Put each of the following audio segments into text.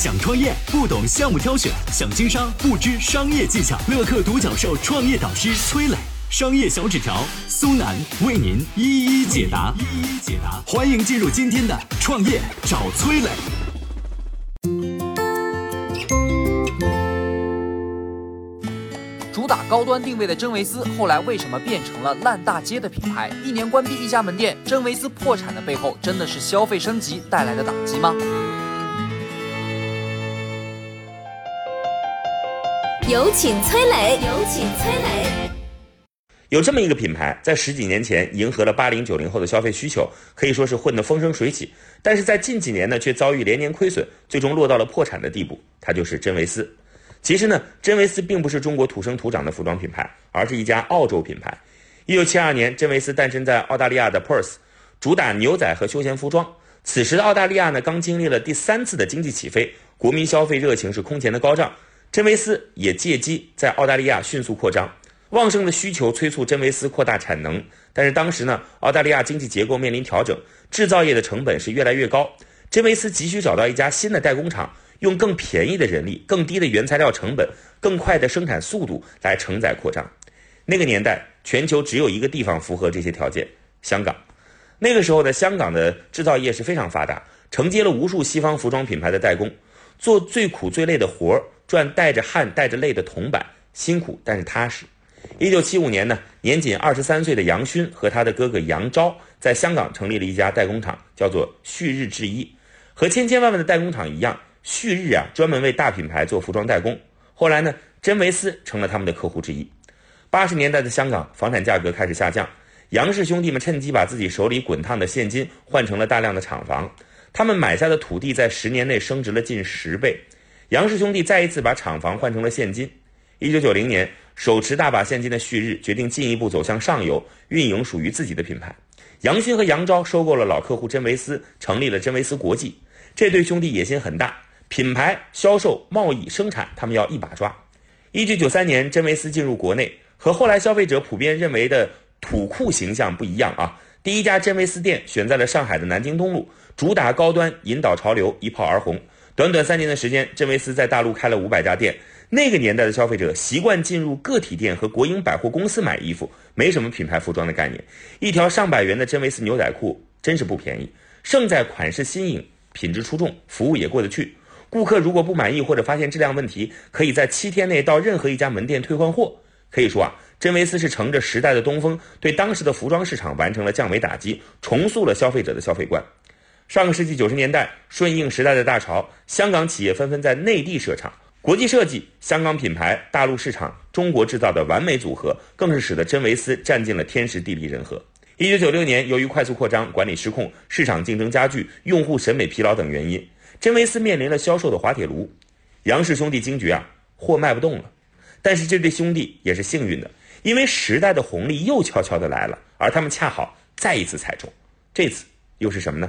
想创业不懂项目挑选，想经商不知商业技巧。乐客独角兽创业导师崔磊，商业小纸条苏南为您一一解答。一一解答，欢迎进入今天的创业找崔磊。主打高端定位的真维斯，后来为什么变成了烂大街的品牌？一年关闭一家门店，真维斯破产的背后，真的是消费升级带来的打击吗？有请崔磊，有请崔磊。有这么一个品牌，在十几年前迎合了八零九零后的消费需求，可以说是混得风生水起。但是在近几年呢，却遭遇连年亏损，最终落到了破产的地步。它就是真维斯。其实呢，真维斯并不是中国土生土长的服装品牌，而是一家澳洲品牌。一九七二年，真维斯诞生在澳大利亚的 Perth，主打牛仔和休闲服装。此时的澳大利亚呢，刚经历了第三次的经济起飞，国民消费热情是空前的高涨。真维斯也借机在澳大利亚迅速扩张，旺盛的需求催促真维斯扩大产能。但是当时呢，澳大利亚经济结构面临调整，制造业的成本是越来越高，真维斯急需找到一家新的代工厂，用更便宜的人力、更低的原材料成本、更快的生产速度来承载扩张。那个年代，全球只有一个地方符合这些条件——香港。那个时候的香港的制造业是非常发达，承接了无数西方服装品牌的代工，做最苦最累的活儿。赚带着汗带着泪的铜板，辛苦但是踏实。一九七五年呢，年仅二十三岁的杨勋和他的哥哥杨昭在香港成立了一家代工厂，叫做旭日制衣。和千千万万的代工厂一样，旭日啊专门为大品牌做服装代工。后来呢，真维斯成了他们的客户之一。八十年代的香港房产价格开始下降，杨氏兄弟们趁机把自己手里滚烫的现金换成了大量的厂房。他们买下的土地在十年内升值了近十倍。杨氏兄弟再一次把厂房换成了现金。一九九零年，手持大把现金的旭日决定进一步走向上游，运营属于自己的品牌。杨勋和杨昭收购了老客户真维斯，成立了真维斯国际。这对兄弟野心很大，品牌、销售、贸易、生产，他们要一把抓。一九九三年，真维斯进入国内，和后来消费者普遍认为的土库形象不一样啊。第一家真维斯店选在了上海的南京东路，主打高端，引导潮流，一炮而红。短短三年的时间，真维斯在大陆开了五百家店。那个年代的消费者习惯进入个体店和国营百货公司买衣服，没什么品牌服装的概念。一条上百元的真维斯牛仔裤真是不便宜，胜在款式新颖、品质出众、服务也过得去。顾客如果不满意或者发现质量问题，可以在七天内到任何一家门店退换货。可以说啊，真维斯是乘着时代的东风，对当时的服装市场完成了降维打击，重塑了消费者的消费观。上个世纪九十年代，顺应时代的大潮，香港企业纷纷在内地设厂，国际设计、香港品牌、大陆市场、中国制造的完美组合，更是使得真维斯占尽了天时地利人和。一九九六年，由于快速扩张、管理失控、市场竞争加剧、用户审美疲劳等原因，真维斯面临了销售的滑铁卢。杨氏兄弟惊觉啊，货卖不动了。但是这对兄弟也是幸运的，因为时代的红利又悄悄的来了，而他们恰好再一次踩中。这次又是什么呢？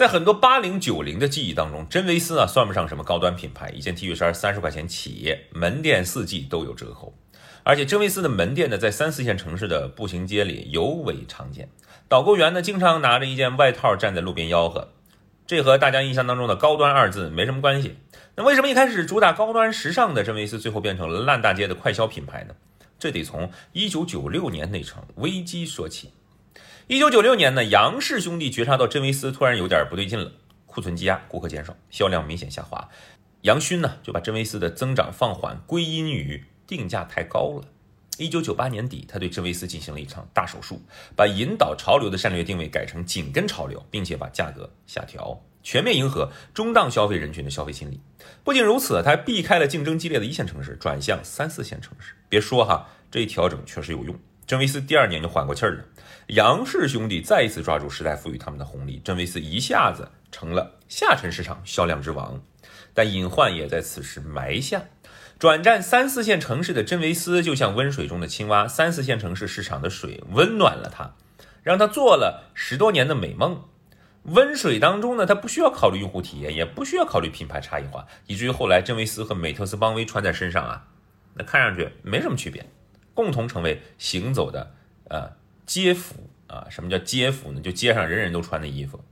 在很多八零九零的记忆当中，真维斯啊算不上什么高端品牌，一件 T 恤衫三十块钱起，门店四季都有折扣，而且真维斯的门店呢在三四线城市的步行街里尤为常见，导购员呢经常拿着一件外套站在路边吆喝，这和大家印象当中的高端二字没什么关系。那为什么一开始主打高端时尚的真维斯，最后变成了烂大街的快消品牌呢？这得从一九九六年那场危机说起。一九九六年呢，杨氏兄弟觉察到真维斯突然有点不对劲了，库存积压，顾客减少，销量明显下滑。杨勋呢就把真维斯的增长放缓归因于定价太高了。一九九八年底，他对真维斯进行了一场大手术，把引导潮流的战略定位改成紧跟潮流，并且把价格下调，全面迎合中档消费人群的消费心理。不仅如此，他还避开了竞争激烈的一线城市，转向三四线城市。别说哈，这一调整确实有用。真维斯第二年就缓过气儿了。杨氏兄弟再一次抓住时代赋予他们的红利，真维斯一下子成了下沉市场销量之王。但隐患也在此时埋下。转战三四线城市的真维斯就像温水中的青蛙，三四线城市市场的水温暖了他，让他做了十多年的美梦。温水当中呢，他不需要考虑用户体验，也不需要考虑品牌差异化，以至于后来真维斯和美特斯邦威穿在身上啊，那看上去没什么区别，共同成为行走的呃街服啊。什么叫街服呢？就街上人人都穿的衣服。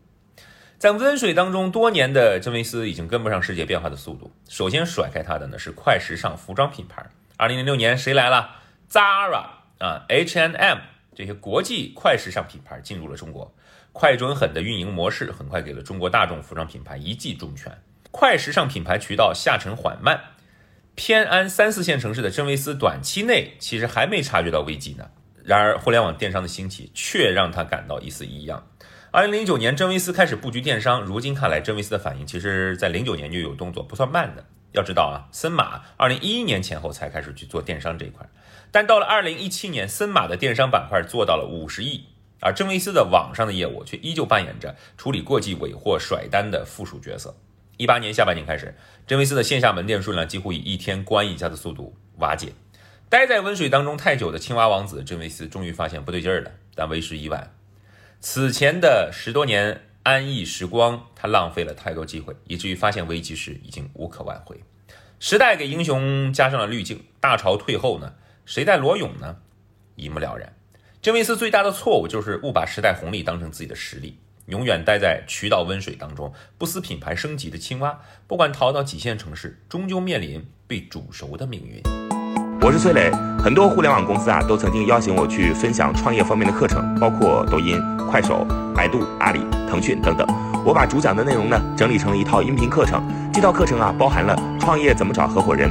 在温水当中多年的真维斯已经跟不上世界变化的速度。首先甩开它的呢是快时尚服装品牌。二零零六年谁来了？Zara 啊，H&M 这些国际快时尚品牌进入了中国。快准狠的运营模式很快给了中国大众服装品牌一记重拳。快时尚品牌渠道下沉缓慢，偏安三四线城市的真维斯短期内其实还没察觉到危机呢。然而互联网电商的兴起却让他感到一丝异样。二零零九年，真维斯开始布局电商。如今看来，真维斯的反应其实在零九年就有动作，不算慢的。要知道啊，森马二零一一年前后才开始去做电商这一块，但到了二零一七年，森马的电商板块做到了五十亿，而真维斯的网上的业务却依旧扮演着处理过季尾货、甩单的附属角色。一八年下半年开始，真维斯的线下门店数量几乎以一天关一家的速度瓦解。待在温水当中太久的青蛙王子真维斯终于发现不对劲儿了，但为时已晚。此前的十多年安逸时光，他浪费了太多机会，以至于发现危机时已经无可挽回。时代给英雄加上了滤镜，大潮退后呢，谁在裸泳呢？一目了然。真维斯最大的错误就是误把时代红利当成自己的实力，永远待在渠道温水当中，不思品牌升级的青蛙，不管逃到几线城市，终究面临被煮熟的命运。我是崔磊，很多互联网公司啊都曾经邀请我去分享创业方面的课程，包括抖音、快手、百度、阿里、腾讯等等。我把主讲的内容呢整理成了一套音频课程，这套课程啊包含了创业怎么找合伙人、